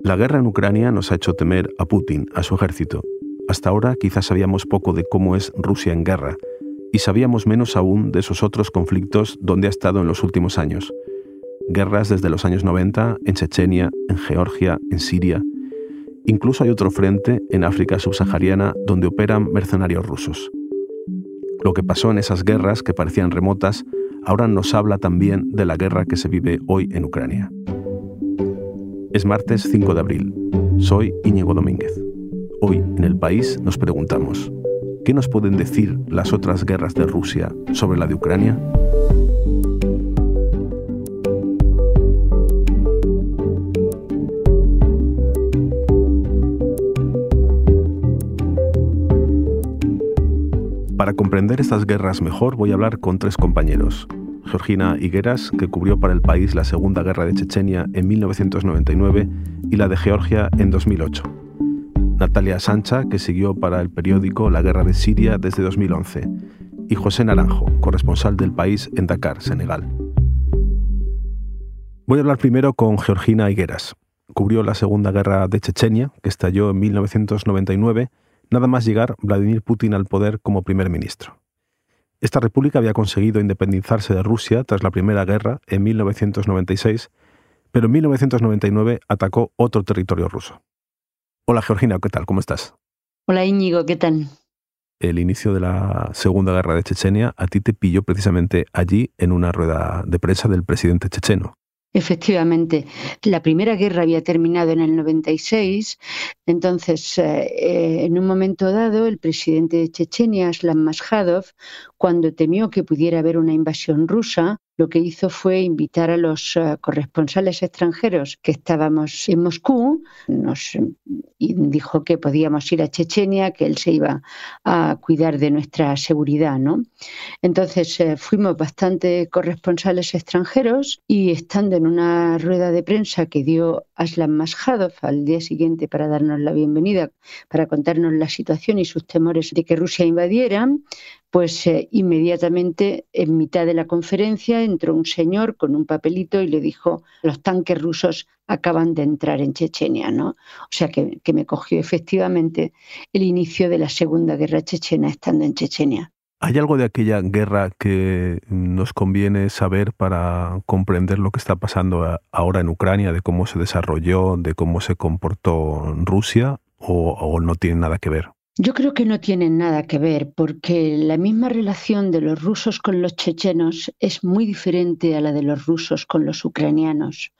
La guerra en Ucrania nos ha hecho temer a Putin, a su ejército. Hasta ahora quizás sabíamos poco de cómo es Rusia en guerra, y sabíamos menos aún de esos otros conflictos donde ha estado en los últimos años. Guerras desde los años 90 en Chechenia, en Georgia, en Siria. Incluso hay otro frente en África subsahariana donde operan mercenarios rusos. Lo que pasó en esas guerras que parecían remotas ahora nos habla también de la guerra que se vive hoy en Ucrania. Es martes 5 de abril. Soy Íñigo Domínguez. Hoy en el país nos preguntamos, ¿qué nos pueden decir las otras guerras de Rusia sobre la de Ucrania? Para comprender estas guerras mejor voy a hablar con tres compañeros. Georgina Higueras, que cubrió para el país la Segunda Guerra de Chechenia en 1999 y la de Georgia en 2008. Natalia Sancha, que siguió para el periódico La Guerra de Siria desde 2011. Y José Naranjo, corresponsal del país en Dakar, Senegal. Voy a hablar primero con Georgina Higueras. Cubrió la Segunda Guerra de Chechenia, que estalló en 1999, nada más llegar Vladimir Putin al poder como primer ministro. Esta república había conseguido independizarse de Rusia tras la Primera Guerra en 1996, pero en 1999 atacó otro territorio ruso. Hola Georgina, ¿qué tal? ¿Cómo estás? Hola Íñigo, ¿qué tal? El inicio de la Segunda Guerra de Chechenia a ti te pilló precisamente allí en una rueda de prensa del presidente checheno. Efectivamente, la primera guerra había terminado en el 96, entonces eh, en un momento dado el presidente de Chechenia, Aslan Mashadov, cuando temió que pudiera haber una invasión rusa, lo que hizo fue invitar a los eh, corresponsales extranjeros que estábamos en Moscú, nos dijo que podíamos ir a Chechenia, que él se iba a cuidar de nuestra seguridad, ¿no? Entonces eh, fuimos bastante corresponsales extranjeros y estando en una rueda de prensa que dio Aslan Mashadov al día siguiente para darnos la bienvenida, para contarnos la situación y sus temores de que Rusia invadiera, pues eh, inmediatamente en mitad de la conferencia entró un señor con un papelito y le dijo, los tanques rusos acaban de entrar en Chechenia, ¿no? O sea que, que me cogió efectivamente el inicio de la Segunda Guerra Chechena estando en Chechenia. ¿Hay algo de aquella guerra que nos conviene saber para comprender lo que está pasando ahora en Ucrania, de cómo se desarrolló, de cómo se comportó Rusia, o, o no tiene nada que ver? Yo creo que no tienen nada que ver porque la misma relación de los rusos con los chechenos es muy diferente a la de los rusos con los ucranianos.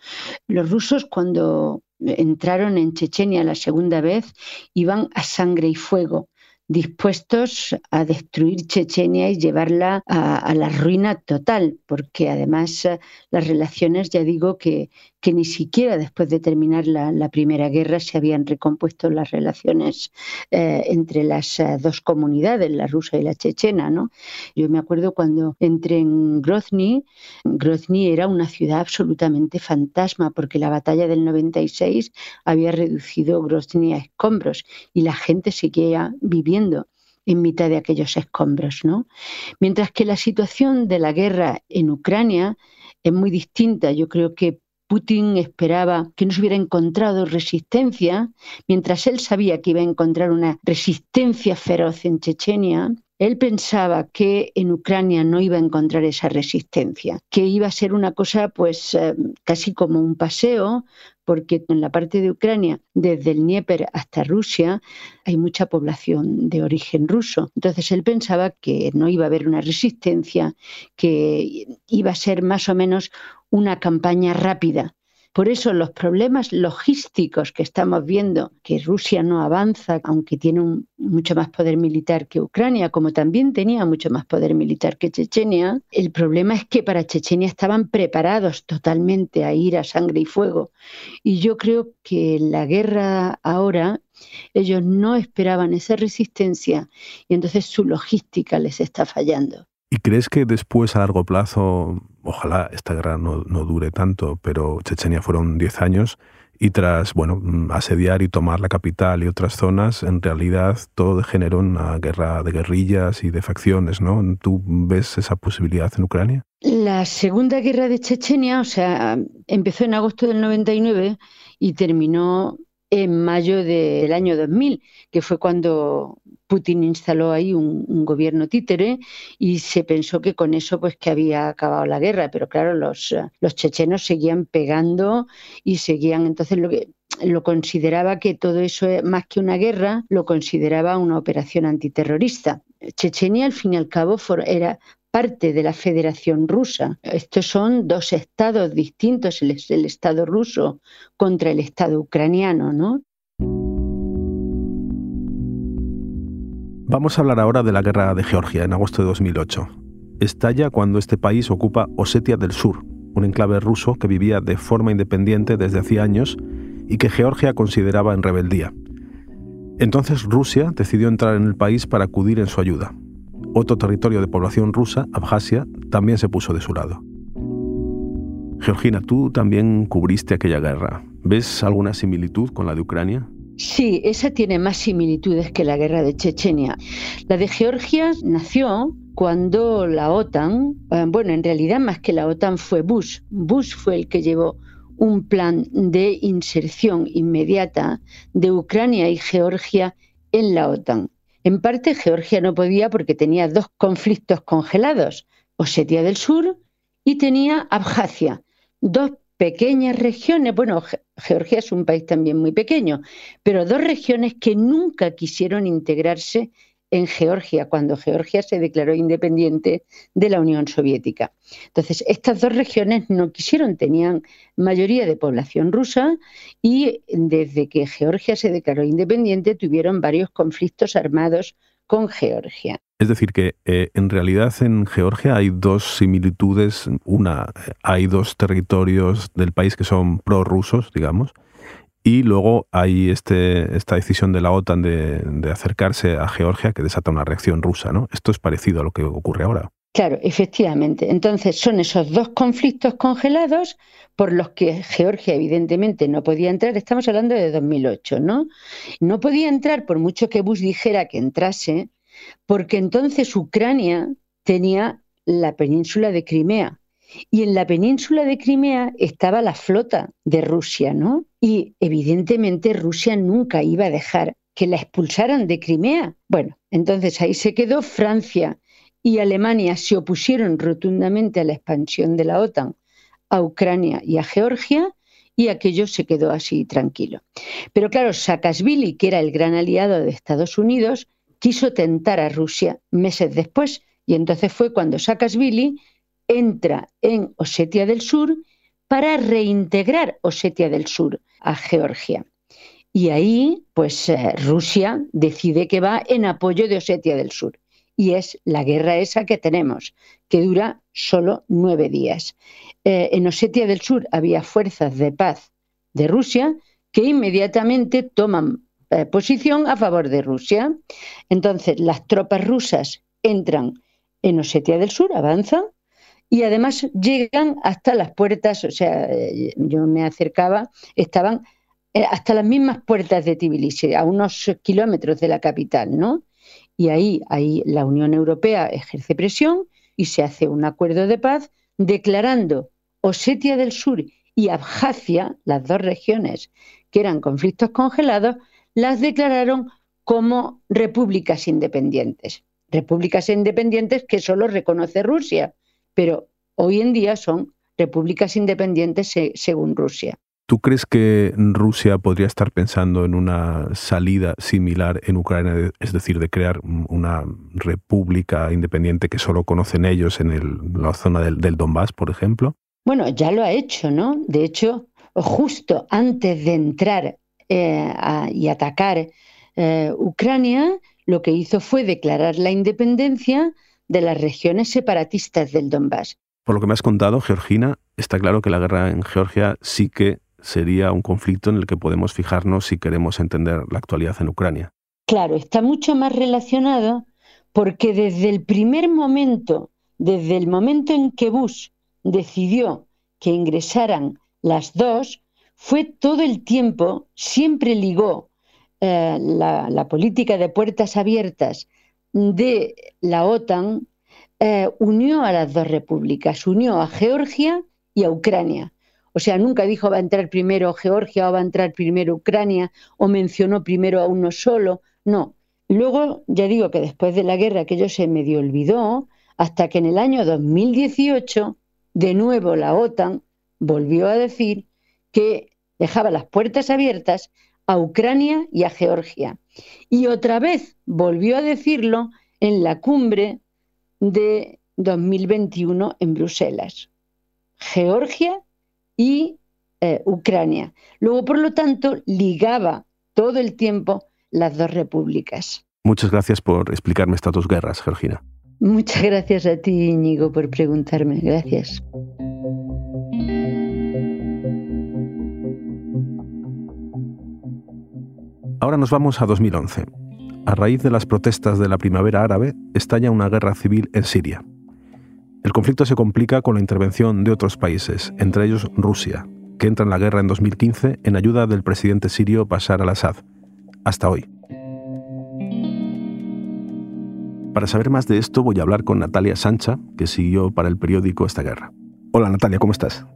Los rusos cuando entraron en Chechenia la segunda vez iban a sangre y fuego dispuestos a destruir Chechenia y llevarla a, la ruina total, porque además eh, las relaciones, ya digo que, que ni siquiera después de terminar la, Primera Guerra se habían recompuesto las relaciones eh, entre las eh, dos comunidades, la rusa y la chechena. ¿no? Yo me acuerdo cuando entré en Grozny, Grozny era una ciudad absolutamente fantasma, porque la batalla del 96 había reducido Grozny a escombros y la gente seguía viviendo en mitad de aquellos escombros, ¿no? Mientras que la situación de la guerra en Ucrania es muy distinta. Yo creo que Putin esperaba que no se hubiera encontrado resistencia, mientras él sabía que iba a encontrar una resistencia feroz en Chechenia, él pensaba que en Ucrania no iba a encontrar esa resistencia, que iba a ser una cosa pues eh, casi como un paseo, porque en la parte de Ucrania, desde el Dnieper hasta Rusia, hay mucha población de origen ruso. Entonces él pensaba que no iba a haber una resistencia, que iba a ser más o menos una campaña rápida por eso los problemas logísticos que estamos viendo, que Rusia no avanza, aunque tiene mucho más poder militar que Ucrania, como también tenía mucho más poder militar que Chechenia, el problema es que para Chechenia estaban preparados totalmente a ir a sangre y fuego. Y yo creo que la guerra ahora ellos no esperaban esa resistencia y entonces su logística les está fallando. ¿Y crees que después, a largo plazo, ojalá esta guerra no, dure tanto, pero Chechenia fueron 10 años y tras, bueno, mm, asediar y tomar la capital y otras zonas, en realidad todo degeneró en una guerra de guerrillas y de facciones, ¿no? ¿Tú ves esa posibilidad en Ucrania? La segunda guerra de Chechenia, o sea, empezó en agosto del 99 y terminó en mayo del año 2000, que fue cuando Putin instaló ahí un, gobierno títere y se pensó que con eso pues que había acabado la guerra, pero claro, los, los chechenos seguían pegando y seguían, entonces lo que lo consideraba que todo eso, más que una guerra, lo consideraba una operación antiterrorista. Chechenia, al fin y al cabo, era parte de la Federación Rusa. Estos son dos estados distintos, el, Estado ruso contra el Estado ucraniano, ¿no? Vamos a hablar ahora de la guerra de Georgia en agosto de 2008. Estalla cuando este país ocupa Osetia del Sur, un enclave ruso que vivía de forma independiente desde hacía años y que Georgia consideraba en rebeldía. Entonces Rusia decidió entrar en el país para acudir en su ayuda. Otro territorio de población rusa, Abjasia, también se puso de su lado. Georgina, tú también cubriste aquella guerra. ¿Ves alguna similitud con la de Ucrania? Sí, esa tiene más similitudes que la guerra de Chechenia. La de Georgia nació cuando la OTAN, eh, bueno, en realidad más que la OTAN fue Bush. Bush fue el que llevó un plan de inserción inmediata de Ucrania y Georgia en la OTAN. En parte Georgia no podía porque tenía dos conflictos congelados, Osetia del Sur y tenía Abjasia, dos pequeñas regiones, bueno, Georgia es un país también muy pequeño, pero dos regiones que nunca quisieron integrarse en Georgia, cuando Georgia se declaró independiente de la Unión Soviética. Entonces, estas dos regiones no quisieron, tenían mayoría de población rusa y desde que Georgia se declaró independiente tuvieron varios conflictos armados con Georgia. Es decir, que eh, en realidad en Georgia hay dos similitudes. Una, hay dos territorios del país que son prorrusos, digamos, y luego hay este, esta decisión de la OTAN de, acercarse a Georgia que desata una reacción rusa. ¿no? Esto es parecido a lo que ocurre ahora. Claro, efectivamente. Entonces son esos dos conflictos congelados por los que Georgia evidentemente no podía entrar. Estamos hablando de 2008, ¿no? No podía entrar por mucho que Bush dijera que entrase, porque entonces Ucrania tenía la península de Crimea. Y en la península de Crimea estaba la flota de Rusia, ¿no? Y evidentemente Rusia nunca iba a dejar que la expulsaran de Crimea. Bueno, entonces ahí se quedó Francia y Alemania se opusieron rotundamente a la expansión de la OTAN a Ucrania y a Georgia y aquello se quedó así tranquilo. Pero claro, Saakashvili, que era el gran aliado de Estados Unidos, quiso tentar a Rusia meses después y entonces fue cuando Saakashvili entra en Osetia del Sur para reintegrar Osetia del Sur a Georgia. Y ahí, pues eh, Rusia decide que va en apoyo de Osetia del Sur. Y es la guerra esa que tenemos, que dura solo nueve días. Eh, en Osetia del Sur había fuerzas de paz de Rusia que inmediatamente toman eh, posición a favor de Rusia. Entonces, las tropas rusas entran en Osetia del Sur, avanzan, y además llegan hasta las puertas, o sea, eh, yo me acercaba, estaban eh, hasta las mismas puertas de Tbilisi, a unos kilómetros de la capital, ¿no? Y ahí, ahí la Unión Europea ejerce presión y se hace un acuerdo de paz declarando Osetia del Sur y Abjasia, las dos regiones que eran conflictos congelados, las declararon como repúblicas independientes. Repúblicas independientes que solo reconoce Rusia, pero hoy en día son repúblicas independientes según Rusia. ¿Tú crees que Rusia podría estar pensando en una salida similar en Ucrania, es decir, de crear una república independiente que solo conocen ellos en la zona del, Donbass, por ejemplo? Bueno, ya lo ha hecho, ¿no? De hecho, justo antes de entrar eh, y atacar eh, Ucrania, lo que hizo fue declarar la independencia de las regiones separatistas del Donbass. Por lo que me has contado, Georgina, está claro que la guerra en Georgia sí que sería un conflicto en el que podemos fijarnos si queremos entender la actualidad en Ucrania. Claro, está mucho más relacionado porque desde el primer momento, desde el momento en que Bush decidió que ingresaran las dos, fue todo el tiempo, siempre ligó eh, la política de puertas abiertas de la OTAN eh, unió a las dos repúblicas, unió a Georgia y a Ucrania. O sea, nunca dijo va a entrar primero Georgia o va a entrar primero Ucrania o mencionó primero a uno solo. No. Luego, ya digo que después de la guerra aquello se medio olvidó, hasta que en el año 2018, de nuevo la OTAN volvió a decir que dejaba las puertas abiertas a Ucrania y a Georgia. Y otra vez volvió a decirlo en la cumbre de 2021 en Bruselas. Georgia y eh, Ucrania. Luego, por lo tanto, ligaba todo el tiempo las dos repúblicas. Muchas gracias por explicarme estas dos guerras, Georgina. Muchas gracias a ti, Íñigo, por preguntarme. Gracias. Ahora nos vamos a 2011. A raíz de las protestas de la primavera árabe, estalla una guerra civil en Siria. El conflicto se complica con la intervención de otros países, entre ellos Rusia, que entra en la guerra en 2015 en ayuda del presidente sirio Bashar al-Assad, hasta hoy. Para saber más de esto voy a hablar con Natalia Sancha, que siguió para el periódico esta guerra. Hola Natalia, ¿cómo estás?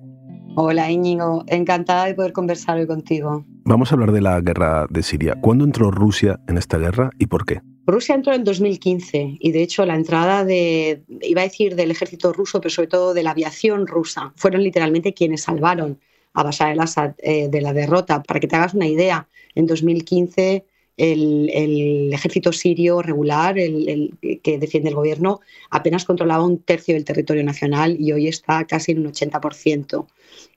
Hola Íñigo, encantada de poder conversar hoy contigo. Vamos a hablar de la guerra de Siria. ¿Cuándo entró Rusia en esta guerra y por qué? Rusia entró en 2015 y de hecho la entrada de, iba a decir del ejército ruso, pero sobre todo de la aviación rusa, fueron literalmente quienes salvaron a Bashar al-Assad eh, de la derrota. Para que te hagas una idea, en 2015 el, ejército sirio regular, el, que defiende el gobierno, apenas controlaba un tercio del territorio nacional y hoy está casi en un 80%.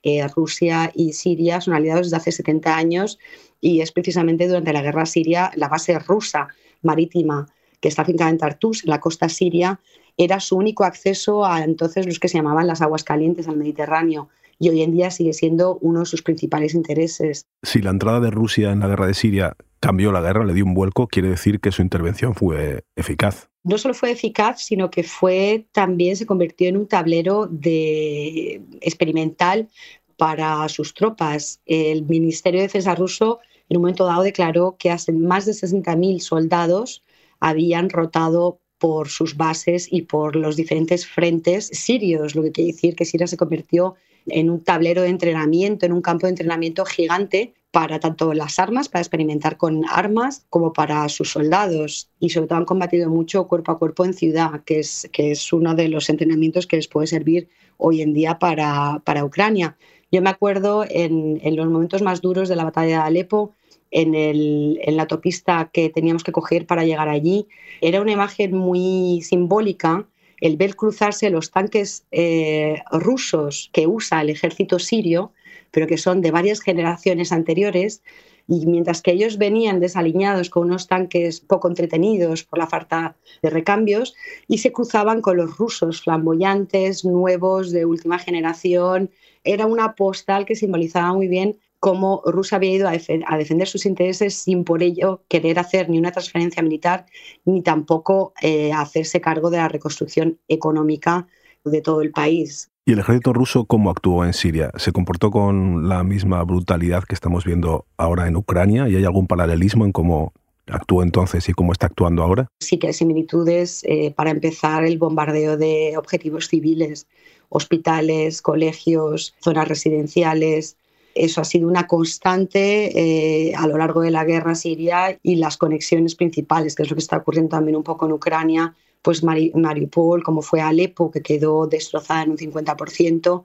Eh, Rusia y Siria son aliados desde hace 70 años y es precisamente durante la guerra siria la base rusa marítima que está afincada en Tartus, en la costa siria, era su único acceso a entonces los que se llamaban las aguas calientes al Mediterráneo y hoy en día sigue siendo uno de sus principales intereses. Si la entrada de Rusia en la guerra de Siria cambió la guerra, le dio un vuelco, quiere decir que su intervención fue eficaz. No solo fue eficaz, sino que fue también se convirtió en un tablero de experimental para sus tropas. El Ministerio de Defensa ruso en un momento dado declaró que más de 60.000 soldados habían rotado por sus bases y por los diferentes frentes sirios, lo que quiere decir que Siria se convirtió en un tablero de entrenamiento, en un campo de entrenamiento gigante para tanto las armas, para experimentar con armas, como para sus soldados. Y sobre todo han combatido mucho cuerpo a cuerpo en ciudad, que es, que es uno de los entrenamientos que les puede servir hoy en día para, para Ucrania. Yo me acuerdo en, en, los momentos más duros de la batalla de Alepo, en, el, en la autopista que teníamos que coger para llegar allí, era una imagen muy simbólica el ver cruzarse los tanques eh, rusos que usa el ejército sirio, pero que son de varias generaciones anteriores, y mientras que ellos venían desaliñados con unos tanques poco entretenidos por la falta de recambios, y se cruzaban con los rusos flamboyantes, nuevos, de última generación, era una postal que simbolizaba muy bien cómo Rusia había ido a, defender sus intereses sin por ello querer hacer ni una transferencia militar ni tampoco eh, hacerse cargo de la reconstrucción económica de todo el país. ¿Y el ejército ruso cómo actuó en Siria? ¿Se comportó con la misma brutalidad que estamos viendo ahora en Ucrania? ¿Y hay algún paralelismo en cómo actuó entonces y cómo está actuando ahora? Sí que hay similitudes. Eh, para empezar, el bombardeo de objetivos civiles, hospitales, colegios, zonas residenciales, eso ha sido una constante eh, a lo largo de la guerra siria y las conexiones principales, que es lo que está ocurriendo también un poco en Ucrania, pues Mariupol, como fue Alepo, que quedó destrozada en un 50%.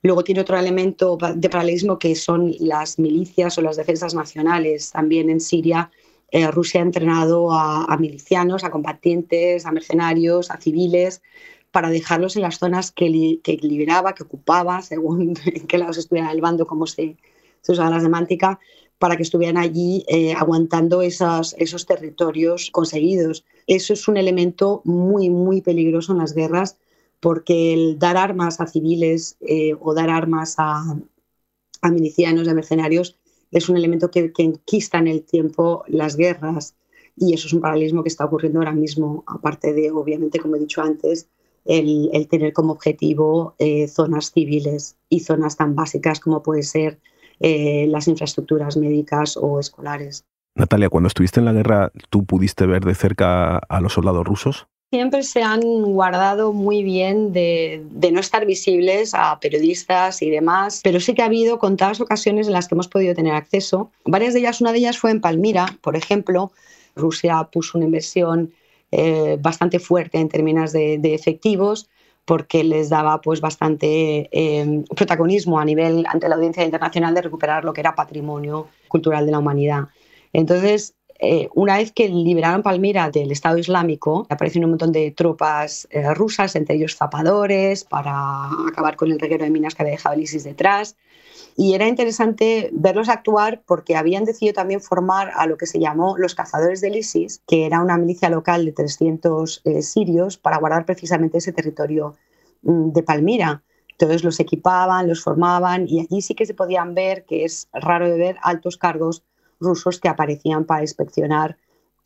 Luego tiene otro elemento de paralelismo que son las milicias o las defensas nacionales. También en Siria eh, Rusia ha entrenado a, milicianos, a combatientes, a mercenarios, a civiles, para dejarlos en las zonas que, liberaba, que ocupaba, según en qué lado estuviera el bando, como se, se usaba la semántica, para que estuvieran allí eh, aguantando esos, esos territorios conseguidos. Eso es un elemento muy, muy peligroso en las guerras, porque el dar armas a civiles eh, o dar armas a, a milicianos, a mercenarios, es un elemento que, que enquista en el tiempo las guerras. Y eso es un paralelismo que está ocurriendo ahora mismo, aparte de, obviamente, como he dicho antes, el, tener como objetivo eh, zonas civiles y zonas tan básicas como puede ser eh, las infraestructuras médicas o escolares. Natalia, cuando estuviste en la guerra, ¿tú pudiste ver de cerca a los soldados rusos? siempre se han guardado muy bien de, no estar visibles a periodistas y demás, pero sí que ha habido contadas ocasiones en las que hemos podido tener acceso. Varias de ellas, una de ellas fue en Palmira, por ejemplo. Rusia puso una inversión eh, bastante fuerte en términos de, efectivos porque les daba pues bastante eh, protagonismo a nivel ante la audiencia internacional de recuperar lo que era patrimonio cultural de la humanidad. Entonces, eh, una vez que liberaron Palmira del Estado Islámico, aparecieron un montón de tropas eh, rusas, entre ellos zapadores, para acabar con el reguero de minas que había dejado el ISIS detrás. Y era interesante verlos actuar porque habían decidido también formar a lo que se llamó los cazadores del ISIS, que era una milicia local de 300 eh, sirios para guardar precisamente ese territorio mm, de Palmira. Entonces los equipaban, los formaban y allí sí que se podían ver, que es raro de ver, altos cargos rusos que aparecían para inspeccionar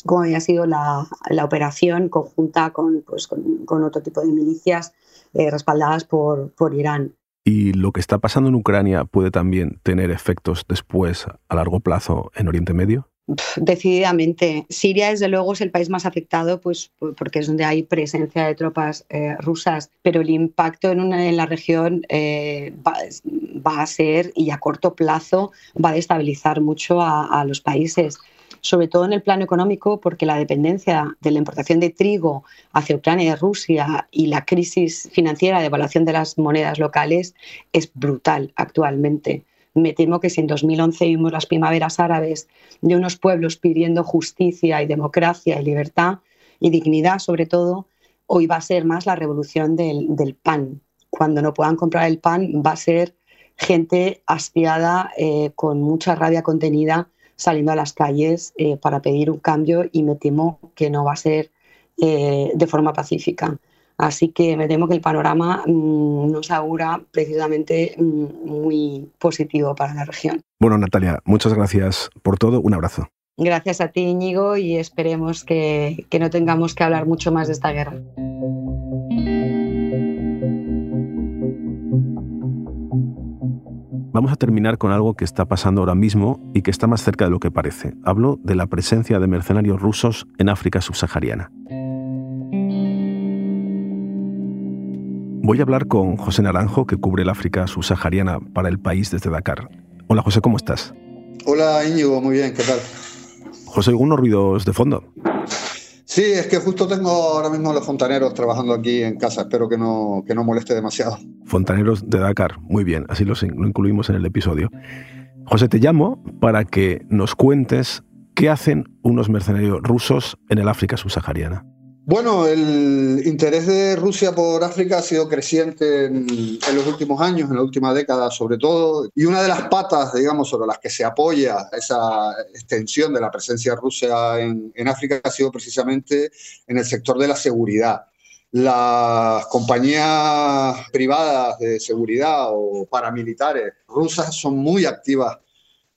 cómo había sido la, operación conjunta con, pues, con, otro tipo de milicias eh, respaldadas por, por Irán. ¿Y lo que está pasando en Ucrania puede también tener efectos después a largo plazo en Oriente Medio? Decididamente. Siria, desde luego, es el país más afectado pues, porque es donde hay presencia de tropas eh, rusas, pero el impacto en, una, en la región eh, va, a ser, y a corto plazo, va a destabilizar mucho a, los países sobre todo en el plano económico, porque la dependencia de la importación de trigo hacia Ucrania y Rusia y la crisis financiera de evaluación de las monedas locales es brutal actualmente. Me temo que si en 2011 vimos las primaveras árabes de unos pueblos pidiendo justicia y democracia y libertad y dignidad sobre todo, hoy va a ser más la revolución del, pan. Cuando no puedan comprar el pan va a ser gente hastiada, eh, con mucha rabia contenida, saliendo a las calles eh, para pedir un cambio y me temo que no va a ser eh, de forma pacífica. Así que me temo que el panorama mm, nos augura precisamente mm, muy positivo para la región. Bueno, Natalia, muchas gracias por todo. Un abrazo. Gracias a ti, Íñigo, y esperemos que, que no tengamos que hablar mucho más de esta guerra. Vamos a terminar con algo que está pasando ahora mismo y que está más cerca de lo que parece. Hablo de la presencia de mercenarios rusos en África subsahariana. Voy a hablar con José Naranjo, que cubre el África subsahariana para el país desde Dakar. Hola José, ¿cómo estás? Hola Íñigo, muy bien, ¿qué tal? José, ¿algunos ruidos de fondo? Sí, es que justo tengo ahora mismo a los fontaneros trabajando aquí en casa. Espero que no, que no moleste demasiado. Fontaneros de Dakar, muy bien, así lo incluimos en el episodio. José, te llamo para que nos cuentes qué hacen unos mercenarios rusos en el África subsahariana. Bueno, el interés de Rusia por África ha sido creciente en, los últimos años, en la última década sobre todo, y una de las patas, digamos, sobre las que se apoya esa extensión de la presencia rusa en, en África ha sido precisamente en el sector de la seguridad. Las compañías privadas de seguridad o paramilitares rusas son muy activas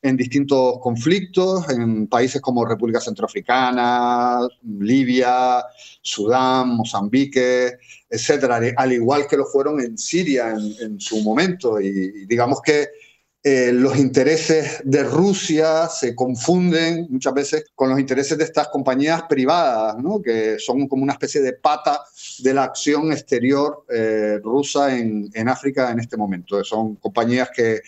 en distintos conflictos, en países como República Centroafricana, Libia, Sudán, Mozambique, etcétera, al igual que lo fueron en Siria en, su momento. Y, digamos que eh, los intereses de Rusia se confunden muchas veces con los intereses de estas compañías privadas, ¿no? que son como una especie de pata de la acción exterior eh, rusa en, en África en este momento. Son compañías que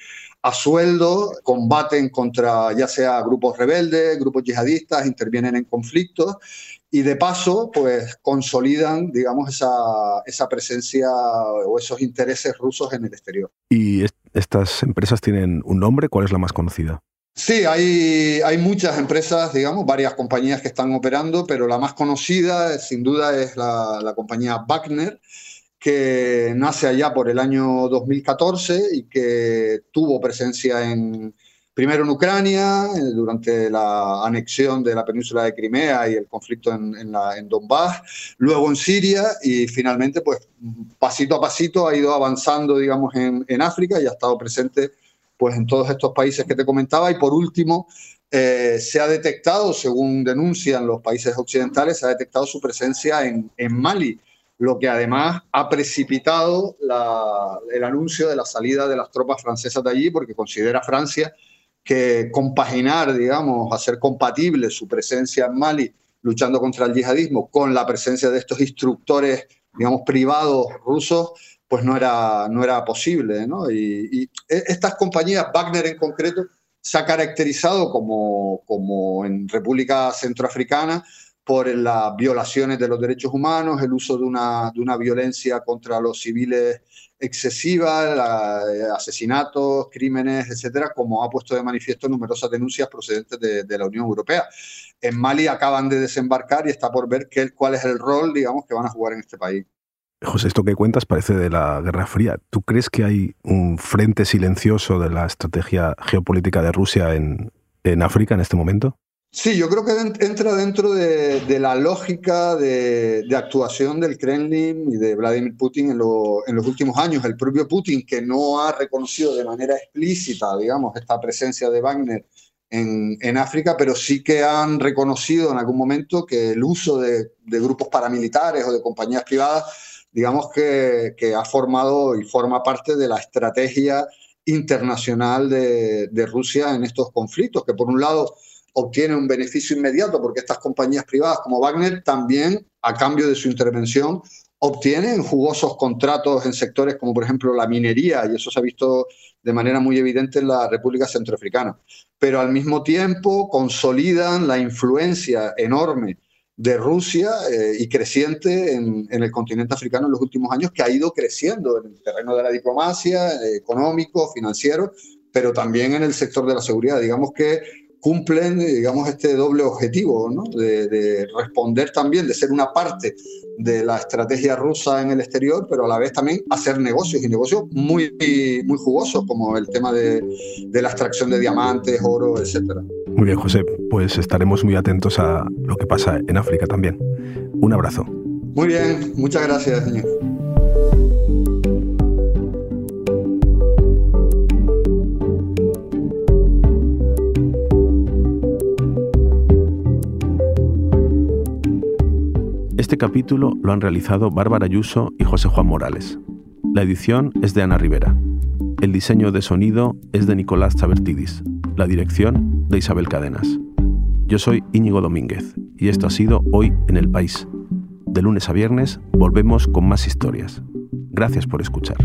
a sueldo, combaten contra ya sea grupos rebeldes, grupos yihadistas, intervienen en conflictos y de paso, pues consolidan, digamos, esa, esa presencia o esos intereses rusos en el exterior. ¿Y estas empresas tienen un nombre? ¿Cuál es la más conocida? Sí, hay, hay muchas empresas, digamos, varias compañías que están operando, pero la más conocida sin duda es la, la compañía Wagner, que nace allá por el año 2014 y que tuvo presencia en, primero en Ucrania, eh, durante la anexión de la península de Crimea y el conflicto en, en, Donbass, luego en Siria y finalmente, pues pasito a pasito ha ido avanzando, digamos, en, en África y ha estado presente pues en todos estos países que te comentaba. Y por último eh, se ha detectado, según denuncian los países occidentales, se ha detectado su presencia en, en Mali lo que además ha precipitado el anuncio de la salida de las tropas francesas de allí, porque considera Francia que compaginar, digamos, hacer compatible su presencia en Mali luchando contra el yihadismo con la presencia de estos instructores, digamos, privados rusos, pues no era, no era posible. ¿no? Y, e, estas compañías, Wagner en concreto, se ha caracterizado como, como en República Centroafricana por las violaciones de los derechos humanos, el uso de una, de una violencia contra los civiles excesiva, eh, asesinatos, crímenes, etcétera, como ha puesto de manifiesto numerosas denuncias procedentes de, la Unión Europea. En Mali acaban de desembarcar y está por ver qué, cuál es el rol, digamos, que van a jugar en este país. José, esto que cuentas parece de la Guerra Fría. ¿Tú crees que hay un frente silencioso de la estrategia geopolítica de Rusia en, en África en este momento? Sí, yo creo que entra dentro de, la lógica de, actuación del Kremlin y de Vladimir Putin en, los últimos años. El propio Putin, que no ha reconocido de manera explícita, digamos, esta presencia de Wagner en, África, pero sí que han reconocido en algún momento que el uso de, grupos paramilitares o de compañías privadas, digamos que, ha formado y forma parte de la estrategia internacional de Rusia en estos conflictos, que por un lado obtiene un beneficio inmediato porque estas compañías privadas como Wagner también, a cambio de su intervención, obtienen jugosos contratos en sectores como por ejemplo la minería, y eso se ha visto de manera muy evidente en la República Centroafricana. Pero al mismo tiempo consolidan la influencia enorme de Rusia eh, y creciente en, el continente africano en los últimos años, que ha ido creciendo en el terreno de la diplomacia, eh, económico, financiero, pero también en el sector de la seguridad. Digamos que cumplen, digamos, este doble objetivo, ¿no? de, responder también, de ser una parte de la estrategia rusa en el exterior, pero a la vez también hacer negocios y negocios muy, muy jugosos, como el tema de, de la extracción de diamantes, oro, etc. Muy bien, José, pues estaremos muy atentos a lo que pasa en África también. Un abrazo. Muy bien, muchas gracias, señor. Este capítulo lo han realizado Bárbara Ayuso y José Juan Morales. La edición es de Ana Rivera. El diseño de sonido es de Nicolás Chabertidis. La dirección de Isabel Cadenas. Yo soy Íñigo Domínguez y esto ha sido Hoy en el País. De lunes a viernes volvemos con más historias. Gracias por escuchar.